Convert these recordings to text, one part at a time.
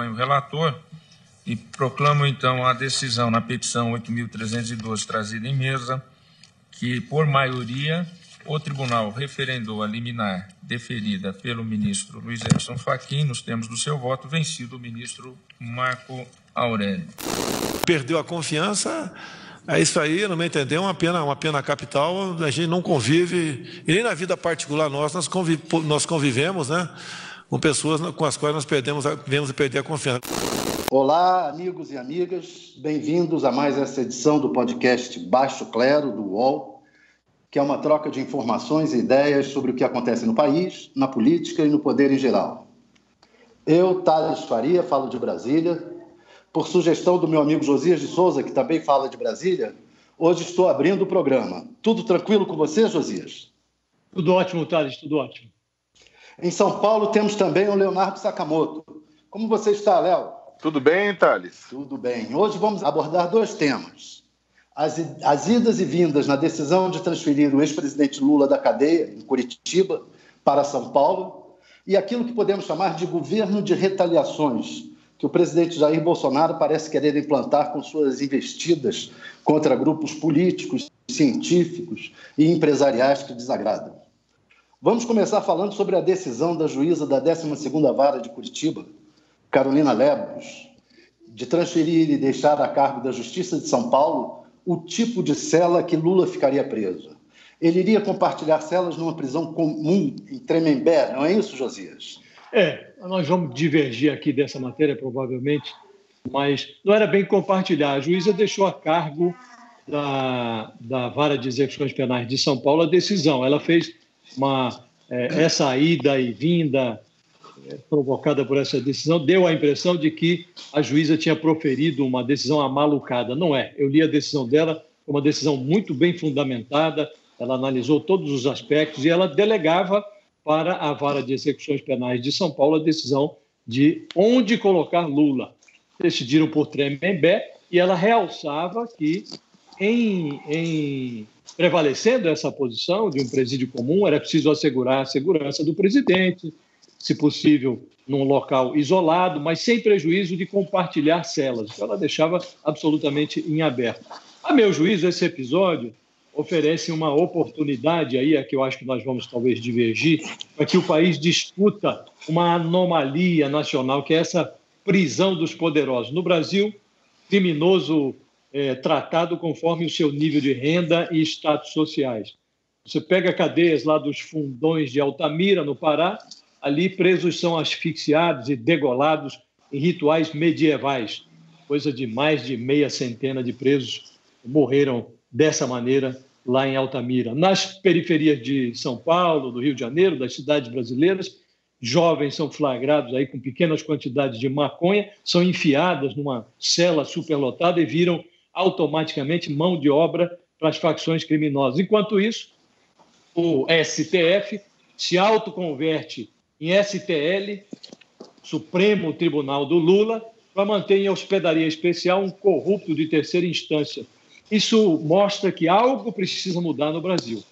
Acompanho o relator e proclamo então a decisão na petição 8.312 trazida em mesa, que por maioria o tribunal referendou a liminar deferida pelo ministro Luiz Edson Fachin, nos termos do seu voto, vencido o ministro Marco Aurélio. Perdeu a confiança, é isso aí, não me entendeu, uma pena, uma pena capital, a gente não convive, e nem na vida particular nós, convive, nós convivemos, né, com pessoas com as quais nós perdemos, vemos perder a confiança. Olá, amigos e amigas, bem-vindos a mais essa edição do podcast Baixo Clero, do UOL, que é uma troca de informações e ideias sobre o que acontece no país, na política e no poder em geral. Eu, Thales Faria, falo de Brasília. Por sugestão do meu amigo Josias de Souza, que também fala de Brasília, hoje estou abrindo o programa. Tudo tranquilo com você, Josias? Tudo ótimo, Thales, tudo ótimo. Em São Paulo temos também o Leonardo Sakamoto. Como você está, Léo? Tudo bem, Thales? Tudo bem. Hoje vamos abordar dois temas as, as idas e vindas na decisão de transferir o ex-presidente Lula da cadeia, em Curitiba, para São Paulo, e aquilo que podemos chamar de governo de retaliações, que o presidente Jair Bolsonaro parece querer implantar com suas investidas contra grupos políticos, científicos e empresariais que desagradam. Vamos começar falando sobre a decisão da juíza da 12ª Vara de Curitiba, Carolina Lebros, de transferir e deixar a cargo da Justiça de São Paulo o tipo de cela que Lula ficaria preso. Ele iria compartilhar celas numa prisão comum em Tremembé, não é isso, Josias? É, nós vamos divergir aqui dessa matéria, provavelmente, mas não era bem compartilhar. A juíza deixou a cargo da, da Vara de Execuções Penais de São Paulo a decisão. Ela fez uma, é, essa ida e vinda provocada por essa decisão, deu a impressão de que a juíza tinha proferido uma decisão amalucada. Não é. Eu li a decisão dela, uma decisão muito bem fundamentada, ela analisou todos os aspectos e ela delegava para a Vara de Execuções Penais de São Paulo a decisão de onde colocar Lula. Decidiram por Tremembé e ela realçava que, em, em prevalecendo essa posição de um presídio comum, era preciso assegurar a segurança do presidente, se possível, num local isolado, mas sem prejuízo de compartilhar celas. Então, ela deixava absolutamente em aberto. A meu juízo, esse episódio oferece uma oportunidade aí, é que eu acho que nós vamos talvez divergir, para que o país discuta uma anomalia nacional, que é essa prisão dos poderosos. No Brasil, criminoso é, tratado conforme o seu nível de renda e status sociais. Você pega cadeias lá dos fundões de Altamira, no Pará, Ali, presos são asfixiados e degolados em rituais medievais. Coisa de mais de meia centena de presos morreram dessa maneira lá em Altamira. Nas periferias de São Paulo, do Rio de Janeiro, das cidades brasileiras, jovens são flagrados aí com pequenas quantidades de maconha, são enfiadas numa cela superlotada e viram automaticamente mão de obra para as facções criminosas. Enquanto isso, o STF se autoconverte em STL, Supremo Tribunal do Lula, para manter em hospedaria especial um corrupto de terceira instância. Isso mostra que algo precisa mudar no Brasil.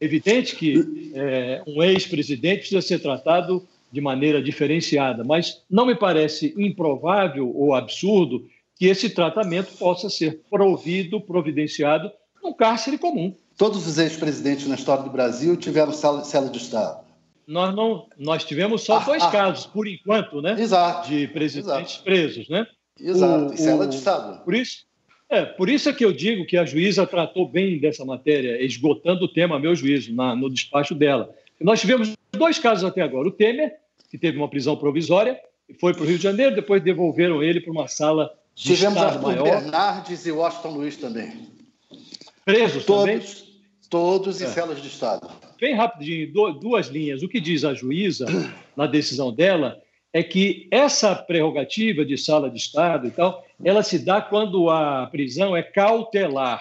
Evidente que é, um ex-presidente precisa ser tratado de maneira diferenciada, mas não me parece improvável ou absurdo que esse tratamento possa ser provido, providenciado num cárcere comum. Todos os ex-presidentes na história do Brasil tiveram cela de Estado nós não nós tivemos só ah, dois ah, casos por enquanto, né? Exato. De presidentes exato. presos, né? Exato. O, é de Estado. Por isso, é, por isso é que eu digo que a juíza tratou bem dessa matéria, esgotando o tema, a meu juízo, na, no despacho dela. nós tivemos dois casos até agora. O Temer, que teve uma prisão provisória, foi para o Rio de Janeiro, depois devolveram ele para uma sala de Tivemos Arthur maior. Bernardes e Washington Luiz também. Presos todos, também? Todos em é. celas de Estado. bem rapidinho, duas linhas. O que diz a juíza na decisão dela é que essa prerrogativa de sala de Estado e tal, ela se dá quando a prisão é cautelar.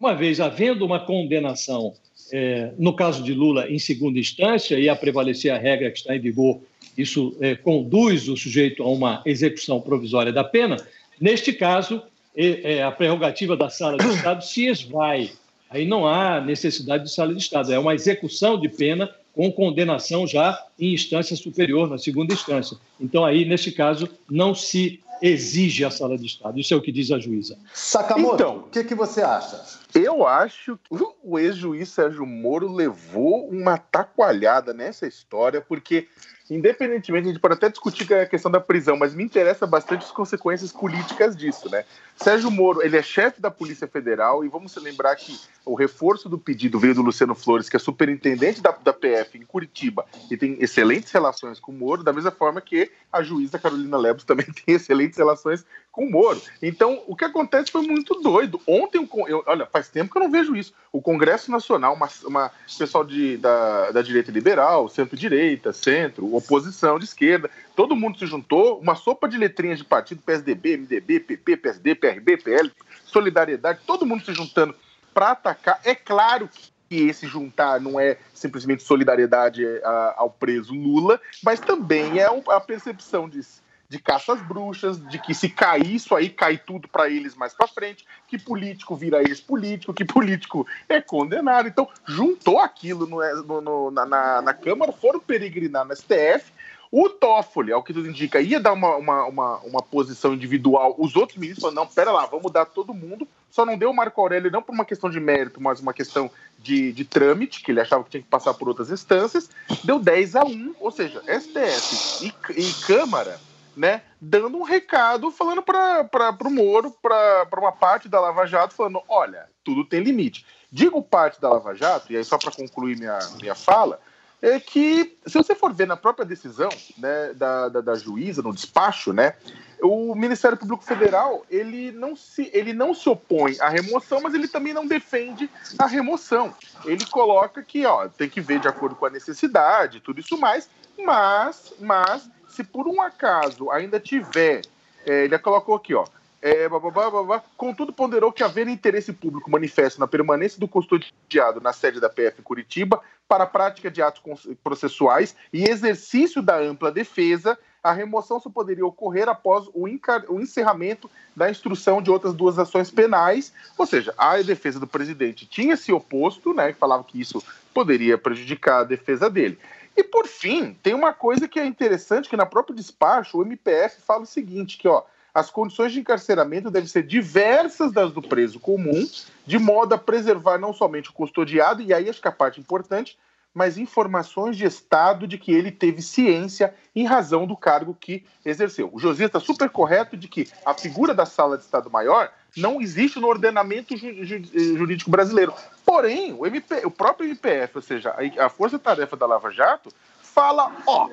Uma vez havendo uma condenação, é, no caso de Lula, em segunda instância, e a prevalecer a regra que está em vigor, isso é, conduz o sujeito a uma execução provisória da pena, neste caso, é, a prerrogativa da sala de Estado se esvai. Aí não há necessidade de sala de Estado, é uma execução de pena com condenação já em instância superior, na segunda instância. Então, aí, neste caso, não se exige a sala de Estado. Isso é o que diz a juíza. Sakamoto, então, o que, que você acha? Eu acho que o ex-juiz Sérgio Moro levou uma tacoalhada nessa história, porque independentemente, a gente pode até discutir a questão da prisão, mas me interessa bastante as consequências políticas disso, né? Sérgio Moro, ele é chefe da Polícia Federal e vamos lembrar que o reforço do pedido veio do Luciano Flores, que é superintendente da, da PF em Curitiba e tem excelentes relações com o Moro, da mesma forma que a juíza Carolina Lebos também tem excelentes relações com o Moro. Então, o que acontece foi muito doido. Ontem, eu, olha, faz tempo que eu não vejo isso. O Congresso Nacional, uma, uma pessoal de, da, da direita liberal, centro-direita, centro, oposição de esquerda, todo mundo se juntou, uma sopa de letrinhas de partido, PSDB, MDB, PP, PSD, PRB, PL, Solidariedade, todo mundo se juntando para atacar. É claro que esse juntar não é simplesmente solidariedade é, ao preso Lula, mas também é a percepção de, de caça às bruxas, de que se cair isso aí, cai tudo para eles mais para frente, que político vira ex-político, que político é condenado. Então, juntou aquilo no, no, na, na Câmara, foram peregrinar no STF, o Toffoli, ao que tudo indica, ia dar uma, uma, uma, uma, posição individual. Os outros ministros falaram: não, pera lá, vamos dar todo mundo. Só não deu o Marco Aurélio, não por uma questão de mérito, mas uma questão de, de trâmite, que ele achava que tinha que passar por outras instâncias. Deu 10 a 1, ou seja, STF e, e Câmara, né, dando um recado, falando para o Moro, para uma parte da Lava Jato, falando: olha, tudo tem limite. Digo parte da Lava Jato, e aí só para concluir minha, minha fala é que, se você for ver na própria decisão né, da, da, da, juíza, no despacho, né, o Ministério Público Federal ele não, se, ele não se opõe à remoção, mas ele também não defende a remoção. Ele coloca que ó, tem que ver de acordo com a necessidade, tudo isso mais, mas, mas se por um acaso ainda tiver, é, ele colocou aqui, ó, é, babá, babá. Contudo, ponderou que haver interesse público manifesto na permanência do custodiado na sede da PF em Curitiba para a prática de atos processuais e exercício da ampla defesa, a remoção só poderia ocorrer após o, o encerramento da instrução de outras duas ações penais. Ou seja, a defesa do presidente tinha se oposto, né, falava que isso poderia prejudicar a defesa dele. E por fim, tem uma coisa que é interessante que na própria despacho o MPF fala o seguinte, que ó, as condições de encarceramento devem ser diversas das do preso comum, de modo a preservar não somente o custodiado, e aí acho que a parte importante, mas informações de estado de que ele teve ciência em razão do cargo que exerceu. O Josias está super correto de que a figura da sala de Estado-Maior não existe no ordenamento jurídico brasileiro. Porém, o, MP, o próprio MPF, ou seja, a Força-Tarefa da Lava Jato, fala, ó,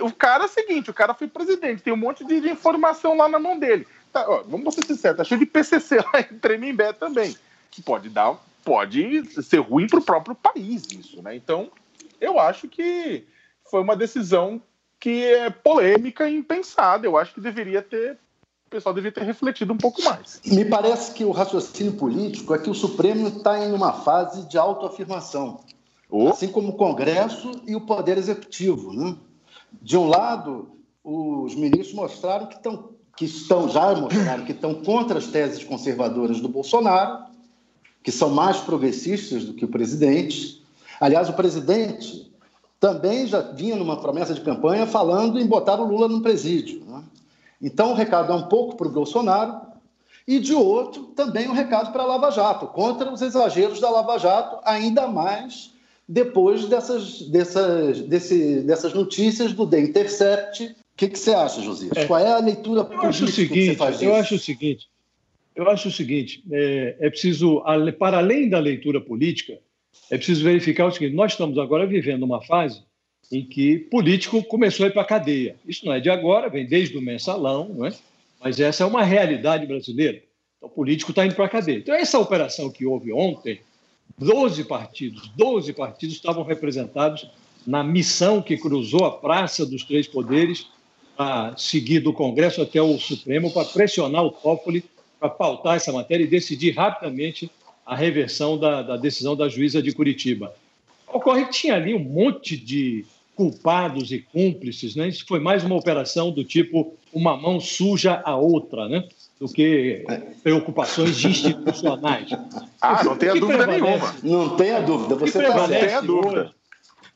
o cara é o seguinte, o cara foi presidente, tem um monte de informação lá na mão dele. Tá, ó, vamos ser sinceros, tá cheio de PCC lá em Tremembé também, que pode dar, pode ser ruim para o próprio país isso, né? Então, eu acho que foi uma decisão que é polêmica e impensada. Eu acho que deveria ter pessoal deveria ter refletido um pouco mais. Me parece que o raciocínio político é que o Supremo está em uma fase de autoafirmação. Oh. Assim como o Congresso e o Poder Executivo. Né? De um lado, os ministros mostraram que estão, que estão já mostraram que estão contra as teses conservadoras do Bolsonaro, que são mais progressistas do que o presidente. Aliás, o presidente também já vinha numa promessa de campanha falando em botar o Lula no presídio. Né? Então, o recado é um pouco para o Bolsonaro, e de outro, também um recado para a Lava Jato, contra os exageros da Lava Jato, ainda mais depois dessas, dessas, desse, dessas notícias do The Intercept. O que, que você acha, Josias? É, Qual é a leitura eu política acho o seguinte, que você faz disso? Eu acho o seguinte, eu acho o seguinte, é, é preciso, para além da leitura política, é preciso verificar o seguinte, nós estamos agora vivendo uma fase em que político começou a ir para a cadeia. Isso não é de agora, vem desde o mensalão, não é? mas essa é uma realidade brasileira. Então, o político está indo para a cadeia. Então, essa operação que houve ontem, 12 partidos, 12 partidos estavam representados na missão que cruzou a Praça dos Três Poderes a seguir do Congresso até o Supremo para pressionar o Toffoli para pautar essa matéria e decidir rapidamente a reversão da, da decisão da juíza de Curitiba. Ocorre que tinha ali um monte de culpados e cúmplices, né? Isso foi mais uma operação do tipo uma mão suja a outra, né? Do que preocupações institucionais. Ah, não tenha dúvida nenhuma. Não tenha dúvida. Você está certo. Hoje,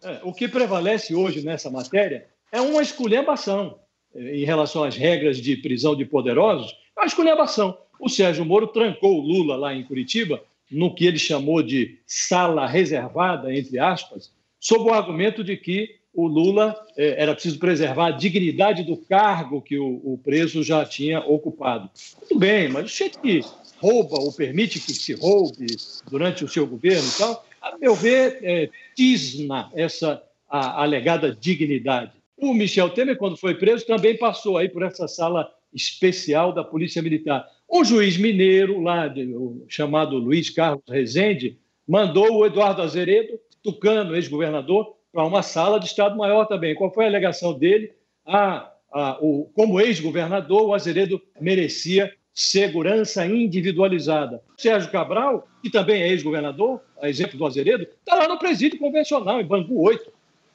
é, o que prevalece hoje nessa matéria é uma esculhambação em relação às regras de prisão de poderosos, é uma esculhambação. O Sérgio Moro trancou o Lula lá em Curitiba, no que ele chamou de sala reservada, entre aspas, sob o argumento de que o Lula eh, era preciso preservar a dignidade do cargo que o, preso já tinha ocupado. Muito bem, mas o jeito que rouba ou permite que se roube durante o seu governo e tal, a meu ver, é, tisna essa a, alegada dignidade. O Michel Temer, quando foi preso, também passou aí por essa sala especial da Polícia Militar. O juiz mineiro, lá de, chamado Luiz Carlos Rezende, mandou o Eduardo Azeredo, tucano, ex-governador, para uma sala de Estado-Maior também. Qual foi a alegação dele? Ah, ah, o, como ex-governador, o Azeredo merecia segurança individualizada. Sérgio Cabral, que também é ex-governador, a exemplo do Azeredo, está lá no presídio convencional, em Bangu 8.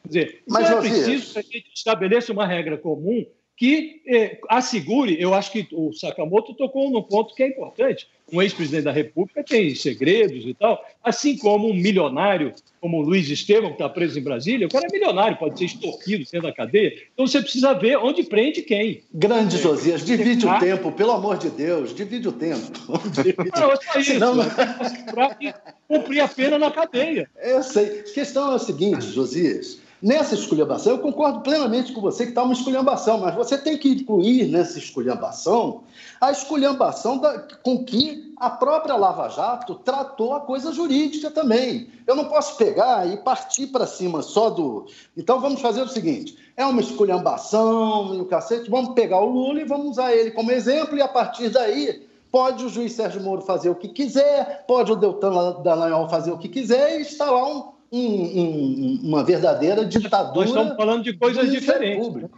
Quer dizer, Mas, é preciso que a gente estabeleça uma regra comum que eh, assegure, eu acho que o Sakamoto tocou num ponto que é importante. Um ex-presidente da República tem segredos e tal, assim como um milionário, como o Luiz Estevam, que está preso em Brasília, o cara é milionário, pode ser extorquido dentro da cadeia. Então você precisa ver onde prende quem. Grande Josias, divide o tempo, pelo amor de Deus, divide o tempo. Não, é só isso. Não, Para cumprir a pena na cadeia. Eu sei. A questão é o seguinte, Josias Nessa esculhambação, eu concordo plenamente com você que está uma esculhambação, mas você tem que incluir nessa esculhambação a esculhambação da, com que a própria Lava Jato tratou a coisa jurídica também. Eu não posso pegar e partir para cima só do. Então vamos fazer o seguinte: é uma esculhambação e o cacete, vamos pegar o Lula e vamos usar ele como exemplo, e a partir daí pode o juiz Sérgio Moro fazer o que quiser, pode o Deltan Dallagnol fazer o que quiser e instalar um um, um, uma verdadeira ditadura. Nós estamos falando de coisas diferentes. Né?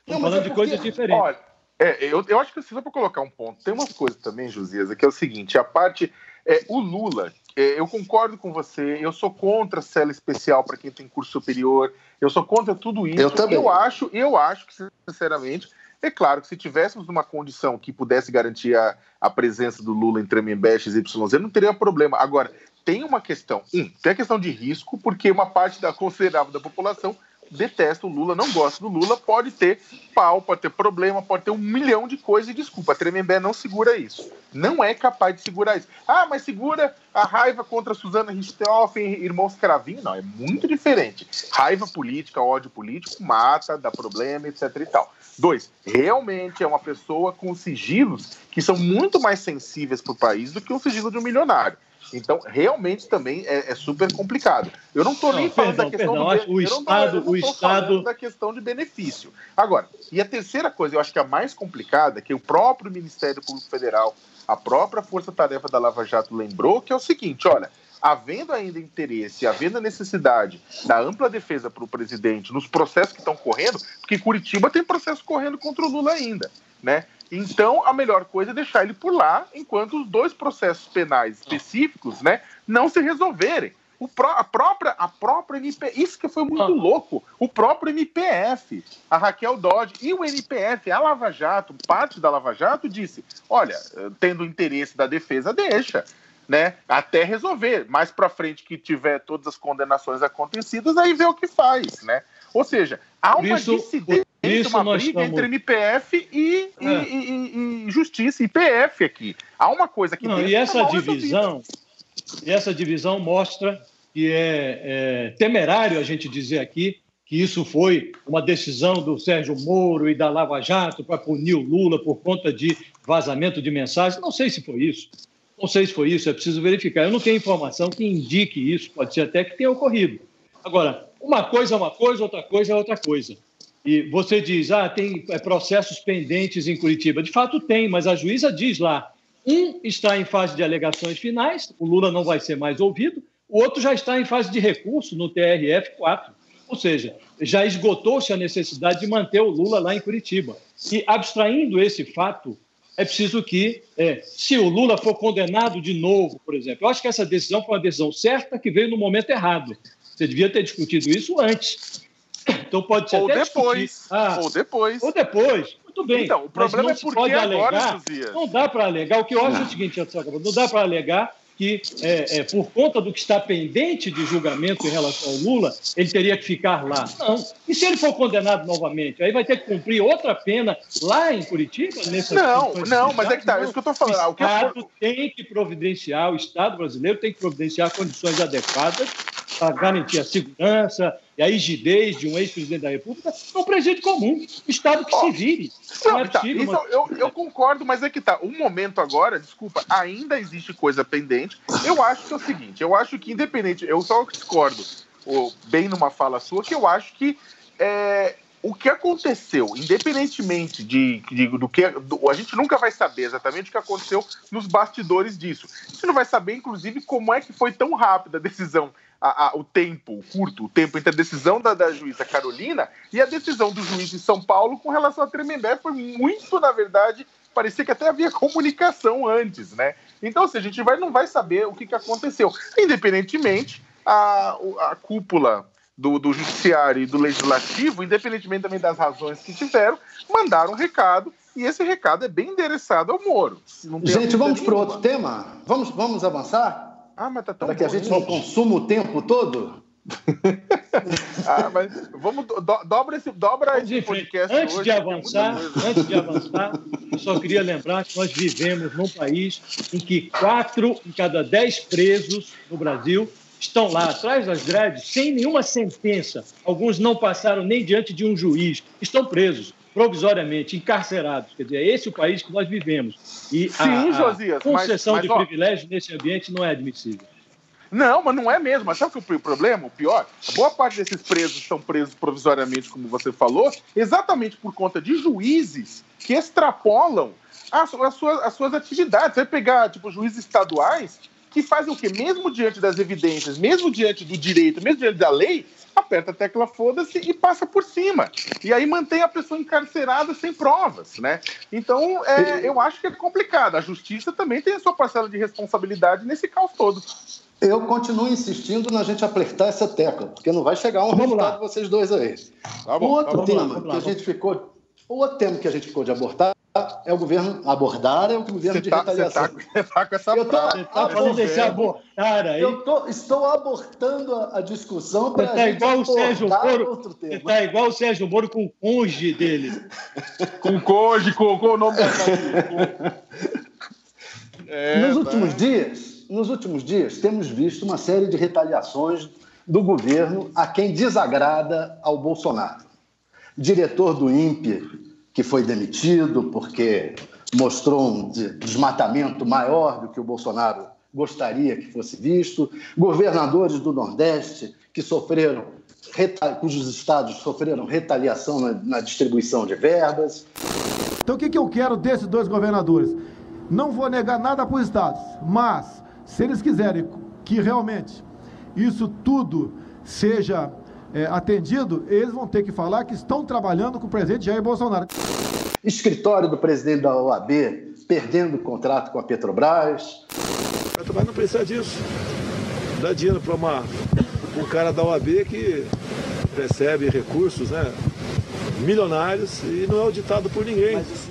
Estamos falando é de coisas diferentes. Olha, é, eu, eu acho que precisa para colocar um ponto. Tem umas coisas também, Josias, que é o seguinte: a parte. É, o Lula, é, eu concordo com você, eu sou contra a cela especial para quem tem curso superior, eu sou contra tudo isso. Eu também. Eu acho, eu acho que, sinceramente, é claro que se tivéssemos uma condição que pudesse garantir a, a presença do Lula em Tremembé, XYZ, não teria problema. Agora, tem uma questão. Um, tem a questão de risco, porque uma parte da considerável da população detesta o Lula, não gosta do Lula, pode ter pau, pode ter problema, pode ter um milhão de coisas e desculpa, a Tremembé não segura isso. Não é capaz de segurar isso. Ah, mas segura a raiva contra Suzana Richthofen, irmãos Cravinho? Não, é muito diferente. Raiva política, ódio político, mata, dá problema, etc e tal. Dois, realmente é uma pessoa com sigilos que são muito mais sensíveis para o país do que o sigilo de um milionário. Então, realmente também é, é super complicado. Eu não estou nem falando perdão, da questão perdão, do o Estado, o Estado da questão de benefício. Agora, e a terceira coisa, eu acho que a mais complicada, que o próprio Ministério Público Federal, a própria Força Tarefa da Lava Jato lembrou, que é o seguinte, olha, havendo ainda interesse, havendo a necessidade da ampla defesa para o presidente nos processos que estão correndo, porque Curitiba tem processo correndo contra o Lula ainda, né? Então, a melhor coisa é deixar ele por lá enquanto os dois processos penais específicos né, não se resolverem. O pró a própria, a própria MP, isso que foi muito ah. louco, o próprio MPF, a Raquel Dodge e o NPF, a Lava Jato, parte da Lava Jato, disse: olha, tendo interesse da defesa, deixa. Né, até resolver. Mais para frente que tiver todas as condenações acontecidas, aí vê o que faz, né? Ou seja, há uma isso, dissidência uma briga estamos... entre MPF e, é. e, e, e, Justiça, IPF aqui. Há uma coisa que Não, e essa divisão, e essa divisão mostra que é, é, temerário a gente dizer aqui que isso foi uma decisão do Sérgio Moro e da Lava Jato para punir o Lula por conta de vazamento de mensagens. Não sei se foi isso. Não sei se foi isso, é preciso verificar. Eu não tenho informação que indique isso, pode ser até que tenha ocorrido. Agora, uma coisa é uma coisa, outra coisa é outra coisa. E você diz, ah, tem é, processos pendentes em Curitiba. De fato tem, mas a juíza diz lá, Um está em fase de alegações finais, o Lula não vai ser mais ouvido, o outro já está em fase de recurso no TRF4. Ou seja, já esgotou-se a necessidade de manter o Lula lá em Curitiba. E, abstraindo esse fato, é preciso que, é, se o Lula for condenado de novo, por exemplo, eu acho que essa decisão foi uma decisão certa que veio no momento errado. Você devia ter discutido isso antes. Então pode ser ou até depois. Ah, ou depois. Ou depois. Muito bem. Então, o problema é porque agora, alegar, Não dá para alegar. O que eu acho é o seguinte, não dá para alegar que, é, é, por conta do que está pendente de julgamento em relação ao Lula, ele teria que ficar lá. Não. E se ele for condenado novamente? Aí vai ter que cumprir outra pena lá em Curitiba? Não, não, mas é que tá, é isso que eu estou falando. O Estado tem que providenciar, o Estado brasileiro tem que providenciar condições adequadas para garantir a segurança e a rigidez de um ex-presidente da República é um presídio comum. Estado que oh, se vire. Não, é tá, possível, isso mas... eu, eu, concordo, mas é que tá. O momento agora, desculpa, ainda existe coisa pendente. Eu acho que é o seguinte: eu acho que, independente, eu só discordo, ou, bem numa fala sua, que eu acho que é, o que aconteceu, independentemente de, de do que. Do, a gente nunca vai saber exatamente o que aconteceu nos bastidores disso. A gente não vai saber, inclusive, como é que foi tão rápida a decisão a, a, o tempo curto, o tempo entre a decisão da, da juíza Carolina e a decisão do juiz de São Paulo com relação a Tremembé foi muito, na verdade, parecia que até havia comunicação antes, né? Então, assim, a gente vai, não vai saber o que, que aconteceu. Independentemente, a, a cúpula do, do judiciário e do legislativo, independentemente também das razões que tiveram, mandaram um recado e esse recado é bem endereçado ao Moro. Gente, vamos para outro tema? Vamos, vamos avançar? Ah, mas tá tão Para que a gente não consuma o tempo todo? ah, mas vamos do, dobra esse, dobra esse podcast antes hoje, de avançar, antes de avançar, eu só queria lembrar que nós vivemos num país em que quatro em cada dez presos no Brasil estão lá atrás das grades sem nenhuma sentença. Alguns não passaram nem diante de um juiz, estão presos provisoriamente, encarcerados. Quer dizer, é esse o país que nós vivemos. E Sim, a, a Josias, concessão mas, mas, de ó, privilégio nesse ambiente não é admissível. Não, mas não é mesmo. Mas sabe o problema, o pior? A boa parte desses presos estão presos provisoriamente, como você falou, exatamente por conta de juízes que extrapolam as, as, suas, as suas atividades. Você vai pegar, tipo, juízes estaduais que fazem o quê? Mesmo diante das evidências, mesmo diante do direito, mesmo diante da lei, aperta a tecla foda-se e passa por cima. E aí mantém a pessoa encarcerada sem provas, né? Então, é, eu acho que é complicado. A justiça também tem a sua parcela de responsabilidade nesse caos todo. Eu continuo insistindo na gente apertar essa tecla, porque não vai chegar um vamos resultado lá. vocês dois aí. Tá bom, outro tá tema lá, que a gente ficou, o outro tema que a gente ficou de abordar é o governo abordar, é o governo de tá, retaliação. Você tá, tá, com essa eu tô, tá? Eu tô, estou abortando a, a discussão para tá igual o Sérgio Moro, outro tema. Você tá igual o Sérgio Moro com o conge dele. com o conge, com, com o nome da é, Nos últimos dias, nos últimos dias, temos visto uma série de retaliações do governo a quem desagrada ao Bolsonaro. Diretor do INPE que foi demitido porque mostrou um desmatamento maior do que o Bolsonaro gostaria que fosse visto, governadores do Nordeste que sofreram, cujos estados sofreram retaliação na, na distribuição de verbas. Então o que, que eu quero desses dois governadores? Não vou negar nada para os estados, mas se eles quiserem que realmente isso tudo seja é, atendido, eles vão ter que falar que estão trabalhando com o presidente Jair Bolsonaro. Escritório do presidente da OAB perdendo o contrato com a Petrobras. Mas não precisa disso. Dá dinheiro para um cara da OAB que recebe recursos né, milionários e não é auditado por ninguém. Mas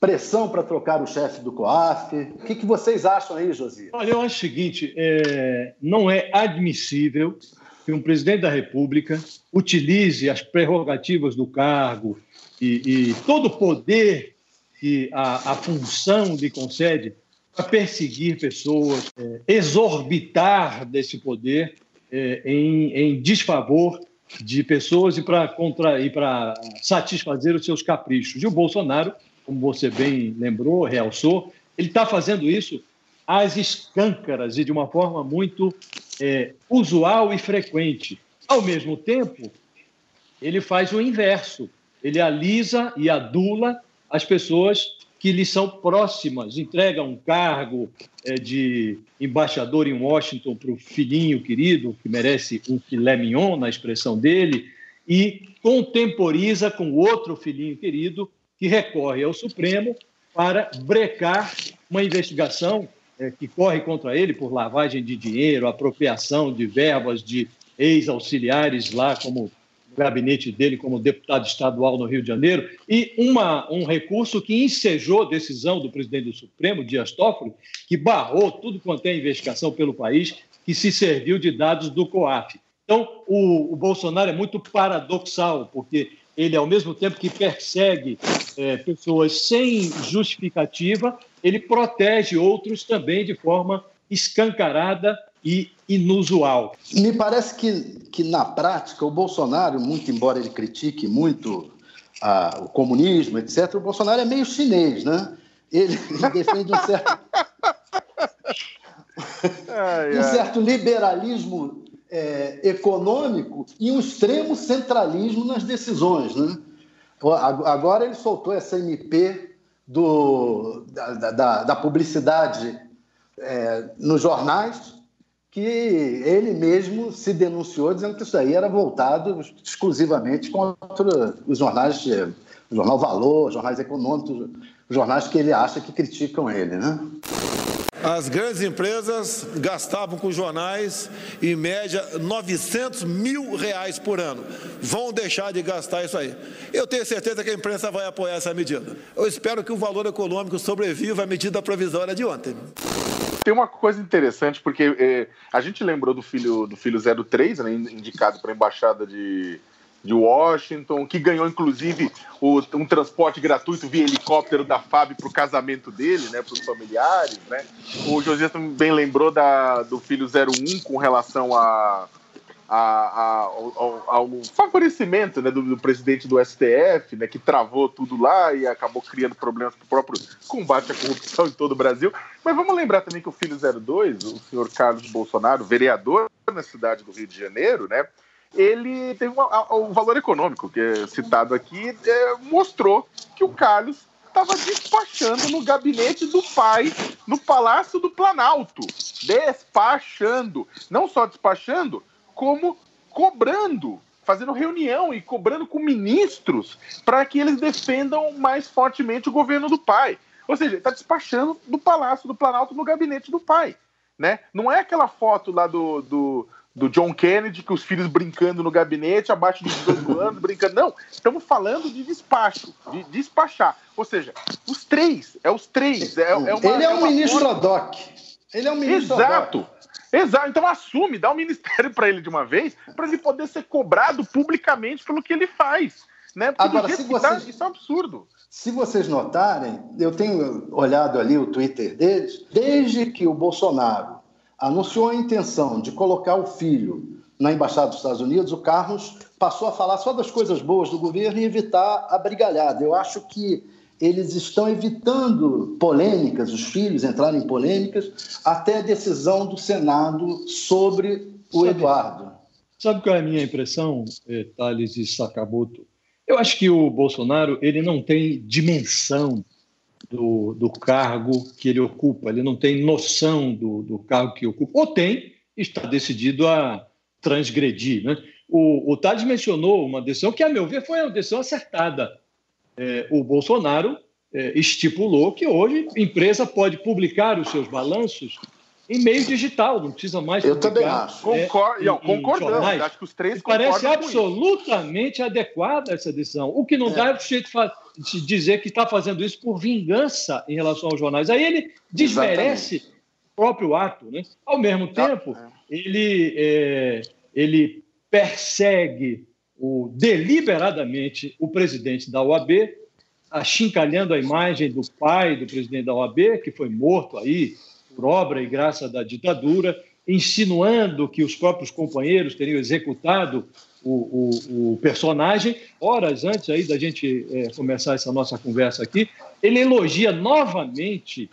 pressão para trocar o chefe do COAF. O que, que, vocês acham aí, Josias? Olha, eu acho o seguinte: é, não é admissível que um presidente da República utilize as prerrogativas do cargo e, e todo o poder que a, a, função lhe concede para perseguir pessoas, é, exorbitar desse poder é, em, em, desfavor de pessoas e para e para satisfazer os seus caprichos. E o Bolsonaro, como você bem lembrou, realçou, ele está fazendo isso às escâncaras e de uma forma muito é, usual e frequente. Ao mesmo tempo, ele faz o inverso. Ele alisa e adula as pessoas que lhe são próximas, entrega um cargo é, de embaixador em Washington para o filhinho querido, que merece um filé mignon, na expressão dele, e contemporiza com outro filhinho querido que recorre ao Supremo para brecar uma investigação que corre contra ele por lavagem de dinheiro, apropriação de verbas de ex-auxiliares lá, como o gabinete dele como deputado estadual no Rio de Janeiro, e uma, um recurso que ensejou a decisão do presidente do Supremo, Dias Toffoli, que barrou tudo quanto é investigação pelo país, que se serviu de dados do COAF. Então, o, o Bolsonaro é muito paradoxal, porque ele, ao mesmo tempo que persegue é, pessoas sem justificativa, ele protege outros também de forma escancarada e inusual. Me parece que, que na prática, o Bolsonaro, muito embora ele critique muito ah, o comunismo, etc., o Bolsonaro é meio chinês, né? Ele, ele defende um certo. um certo liberalismo é, econômico e um extremo centralismo nas decisões. Né? Agora ele soltou essa MP do, da, da, da publicidade é, nos jornais, que ele mesmo se denunciou dizendo que isso aí era voltado exclusivamente contra os jornais, o Jornal Valor, jornais econômicos, jornais que ele acha que criticam ele, né? As grandes empresas gastavam com jornais, em média, 900 mil reais por ano. Vão deixar de gastar isso aí. Eu tenho certeza que a imprensa vai apoiar essa medida. Eu espero que o valor econômico sobreviva à medida provisória de ontem. Tem uma coisa interessante, porque é, a gente lembrou do filho do filho 03, né, indicado para a embaixada de, de Washington, que ganhou inclusive o, um transporte gratuito via helicóptero da FAB para o casamento dele, né, para os familiares. Né? O Josias também lembrou da, do filho 01 com relação a a, a, ao, ao, favorecimento né, do, do, presidente do STF, né, que travou tudo lá e acabou criando problemas para o próprio combate à corrupção em todo o Brasil. Mas vamos lembrar também que o filho 02, o senhor Carlos Bolsonaro, vereador na cidade do Rio de Janeiro, né, ele teve um valor econômico, que é citado aqui, é, mostrou que o Carlos estava despachando no gabinete do pai, no Palácio do Planalto. Despachando. Não só despachando, como cobrando, fazendo reunião e cobrando com ministros para que eles defendam mais fortemente o governo do pai. Ou seja, está despachando do Palácio do Planalto no gabinete do pai. Né? Não é aquela foto lá do, do, do John Kennedy, que os filhos brincando no gabinete, abaixo dos 18 anos, brincando. Não, estamos falando de despacho, de despachar. Ou seja, os três, é os três. É, é uma, Ele é, é o ministro forma... ad hoc. Ele é o ministro Exato. Ad hoc. Exato, então assume, dá o um ministério para ele de uma vez, para ele poder ser cobrado publicamente pelo que ele faz. Né? Porque Agora, se tá, vocês, tá, isso é um absurdo. Se vocês notarem, eu tenho olhado ali o Twitter deles, desde que o Bolsonaro anunciou a intenção de colocar o filho na Embaixada dos Estados Unidos, o Carlos passou a falar só das coisas boas do governo e evitar a brigalhada. Eu acho que eles estão evitando polêmicas, os filhos entrarem em polêmicas, até a decisão do Senado sobre o sabe, Eduardo. Sabe qual é a minha impressão, eh, Thales e Sakamoto? Eu acho que o Bolsonaro ele não tem dimensão do, do cargo que ele ocupa, ele não tem noção do, do cargo que ocupa, ou tem, está decidido a transgredir. Né? O, o Thales mencionou uma decisão que, a meu ver, foi uma decisão acertada é, o Bolsonaro é, estipulou que hoje a empresa pode publicar os seus balanços em meio digital, não precisa mais Eu também acho. É, Concor não, concordamos, acho que os três Parece absolutamente adequada essa decisão. O que não é. dá é o sujeito dizer que está fazendo isso por vingança em relação aos jornais. Aí ele desmerece Exatamente. o próprio ato. Né? Ao mesmo tempo, é. ele, é, ele persegue o, deliberadamente o presidente da OAB, achincalhando a imagem do pai do presidente da OAB, que foi morto aí por obra e graça da ditadura, insinuando que os próprios companheiros teriam executado o, o, o personagem. Horas antes aí da gente é, começar essa nossa conversa aqui, ele elogia novamente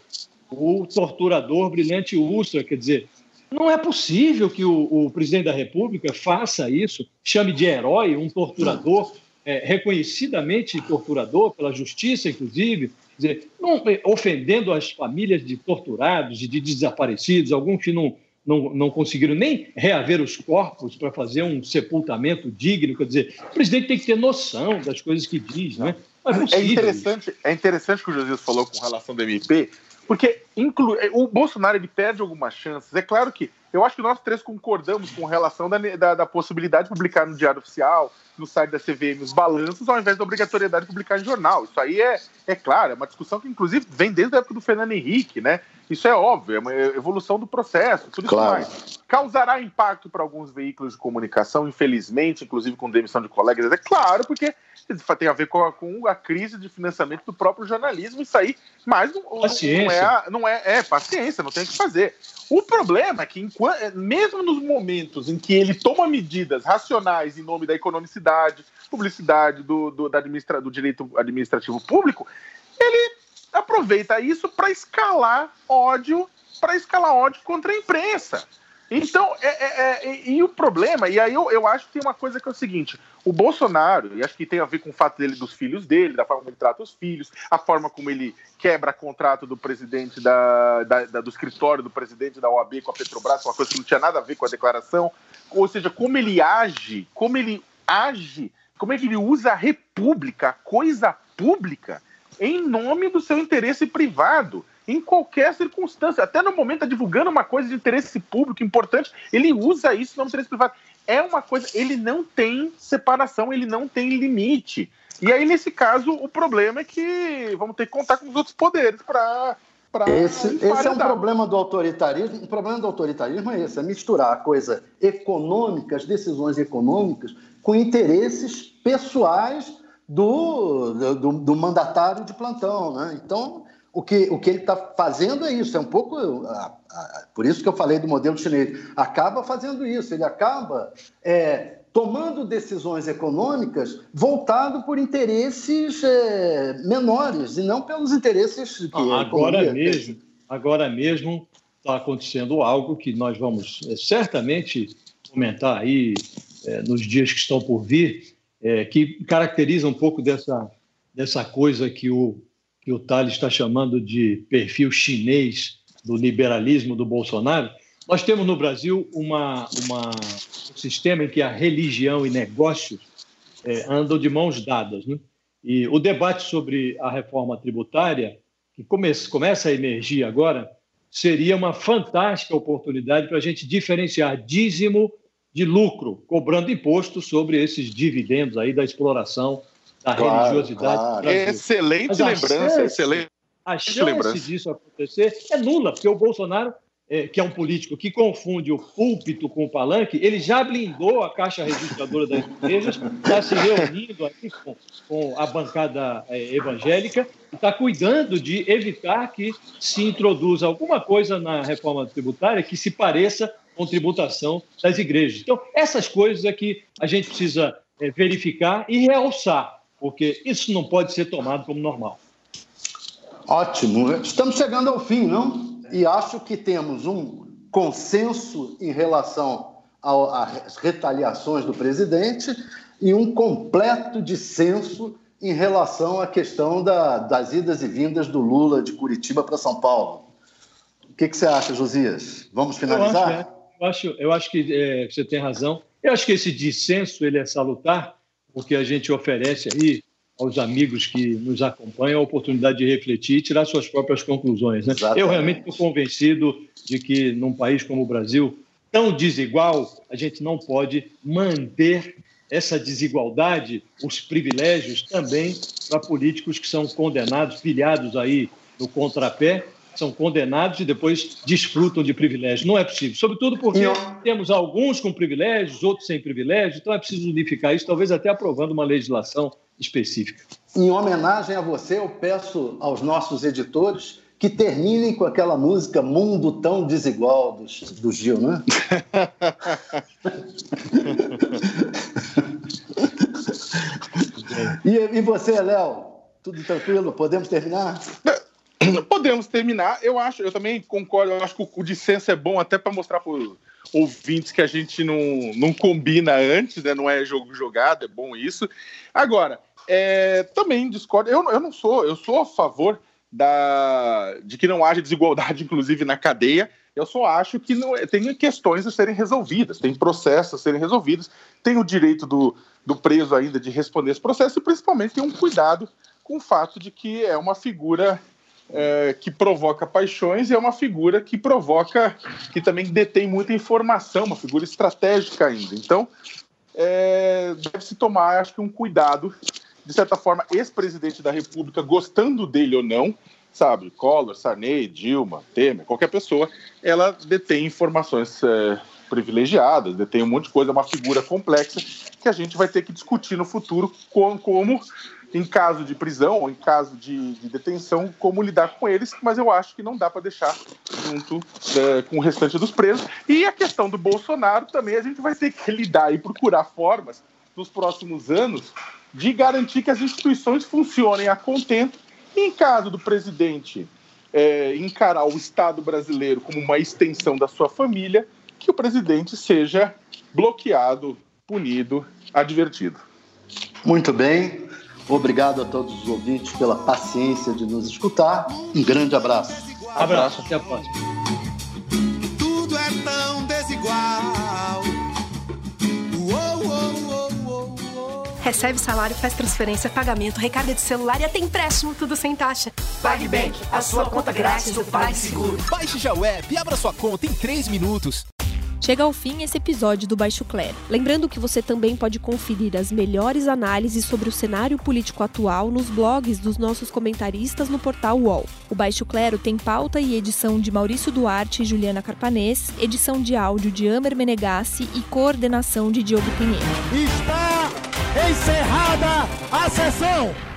o torturador Brilhante Ustra, quer dizer, não é possível que o, o, presidente da República faça isso, chame de herói um torturador é, reconhecidamente torturador pela justiça, inclusive, dizer, não, é, ofendendo as famílias de torturados e de desaparecidos, alguns que não, não, não conseguiram nem reaver os corpos para fazer um sepultamento digno. Quer dizer, o presidente tem que ter noção das coisas que diz, né? É, é, interessante, é interessante o que o Josias falou com relação do MP, porque inclu... o Bolsonaro ele perde algumas chances. É claro que eu acho que nós três concordamos com relação da, da, da, possibilidade de publicar no Diário Oficial, no site da CVM, os balanços, ao invés da obrigatoriedade de publicar em jornal. Isso aí é, é claro, é uma discussão que, inclusive, vem desde a época do Fernando Henrique, né? Isso é óbvio, é uma evolução do processo, tudo claro. isso mais. Causará impacto para alguns veículos de comunicação, infelizmente, inclusive com demissão de colegas, é claro, porque tem a ver com a, com a crise de financiamento do próprio jornalismo, isso aí, mas não, não, é, não é, é paciência, não tem o que fazer. O problema é que, mesmo nos momentos em que ele toma medidas racionais em nome da economicidade, publicidade, do, do, administra, do direito administrativo público, ele aproveita isso para escalar ódio, para escalar ódio contra a imprensa. Então, é, é, é, e o problema, e aí eu, eu acho que tem uma coisa que é o seguinte: o Bolsonaro, e acho que tem a ver com o fato dele dos filhos dele, da forma como ele trata os filhos, a forma como ele quebra contrato do presidente da, da, da, do escritório do presidente da OAB com a Petrobras, uma coisa que não tinha nada a ver com a declaração, ou seja, como ele age, como ele age, como é que ele usa a república, a coisa pública, em nome do seu interesse privado, em qualquer circunstância. Até no momento, está divulgando uma coisa de interesse público importante, ele usa isso do interesse privado. É uma coisa, ele não tem separação, ele não tem limite. E aí, nesse caso, o problema é que vamos ter que contar com os outros poderes para. Esse, esse é um problema do autoritarismo. O problema do autoritarismo é esse: é misturar a coisa econômica, as decisões econômicas, com interesses pessoais do, do, do mandatário de plantão. Né? Então, o que, o que ele está fazendo é isso, é um pouco. A, a, por isso que eu falei do modelo chinês. Acaba fazendo isso, ele acaba é, tomando decisões econômicas voltado por interesses é, menores e não pelos interesses que ah, agora mesmo agora mesmo está acontecendo algo que nós vamos é, certamente comentar aí é, nos dias que estão por vir é, que caracteriza um pouco dessa, dessa coisa que o, que o Tales está chamando de perfil chinês do liberalismo do Bolsonaro. Nós temos no Brasil uma, uma, um sistema em que a religião e negócios é, andam de mãos dadas. Né? E o debate sobre a reforma tributária, que come, começa a emergir agora, seria uma fantástica oportunidade para a gente diferenciar dízimo de lucro, cobrando imposto sobre esses dividendos aí da exploração da claro, religiosidade. Claro. Excelente lembrança, chance, excelente. A chance lembrança. disso acontecer é nula, porque o Bolsonaro, é, que é um político que confunde o púlpito com o palanque, ele já blindou a caixa registradora das igrejas, está se reunindo aqui com, com a bancada é, evangélica e está cuidando de evitar que se introduza alguma coisa na reforma tributária que se pareça com tributação das igrejas. Então, essas coisas é que a gente precisa é, verificar e realçar, porque isso não pode ser tomado como normal. Ótimo. Estamos chegando ao fim, não? E acho que temos um consenso em relação às retaliações do presidente e um completo dissenso em relação à questão da, das idas e vindas do Lula de Curitiba para São Paulo. O que, que você acha, Josias? Vamos finalizar? Eu acho, eu acho que é, você tem razão. Eu acho que esse dissenso ele é salutar, porque a gente oferece aí aos amigos que nos acompanham a oportunidade de refletir e tirar suas próprias conclusões. Né? Eu realmente estou convencido de que num país como o Brasil, tão desigual, a gente não pode manter essa desigualdade, os privilégios também para políticos que são condenados, filiados aí no contrapé são condenados e depois desfrutam de privilégios. Não é possível. Sobretudo porque temos alguns com privilégios, outros sem privilégios, então é preciso unificar isso, talvez até aprovando uma legislação específica. Em homenagem a você, eu peço aos nossos editores que terminem com aquela música Mundo Tão Desigual do, do Gil, né? e, e você, Léo? Tudo tranquilo? Podemos terminar? Podemos terminar. Eu acho, eu também concordo. Eu acho que o, dissenso é bom até para mostrar para ouvintes que a gente não, não combina antes, né? Não é jogo jogado, é bom isso. Agora, é, também discordo. Eu, eu não sou, eu sou a favor da, de que não haja desigualdade, inclusive na cadeia. Eu só acho que não, tem questões a serem resolvidas, tem processos a serem resolvidos, tem o direito do, do preso ainda de responder esse processo e principalmente tem um cuidado com o fato de que é uma figura é, que provoca paixões e é uma figura que provoca, que também detém muita informação, uma figura estratégica ainda. Então, é, deve-se tomar, acho que, um cuidado, de certa forma, ex-presidente da República, gostando dele ou não, sabe, Collor, Sarney, Dilma, Temer, qualquer pessoa, ela detém informações é, privilegiadas, detém um monte de coisa, é uma figura complexa que a gente vai ter que discutir no futuro como, como em caso de prisão ou em caso de, de, detenção, como lidar com eles, mas eu acho que não dá para deixar junto é, com o restante dos presos. E a questão do Bolsonaro também a gente vai ter que lidar e procurar formas nos próximos anos de garantir que as instituições funcionem a contento. E em caso do presidente é, encarar o Estado brasileiro como uma extensão da sua família, que o presidente seja bloqueado, punido, advertido. Muito bem. Obrigado a todos os ouvintes pela paciência de nos escutar. Um grande abraço. Abraço, até a próxima. Tudo é tão desigual. Recebe salário, faz transferência, pagamento, recarga de celular e até empréstimo, tudo sem taxa. PagBank, a sua conta grátis do PagSeguro. Baixe já o app e abra sua conta em 3 minutos. Chega ao fim esse episódio do Baixo Clero. Lembrando que você também pode conferir as melhores análises sobre o cenário político atual nos blogs dos nossos comentaristas no portal UOL. O Baixo Clero tem pauta e edição de Maurício Duarte e Juliana Carpanês, edição de áudio de Amer Menegassi e coordenação de Diogo Pinheiro. Está encerrada a sessão!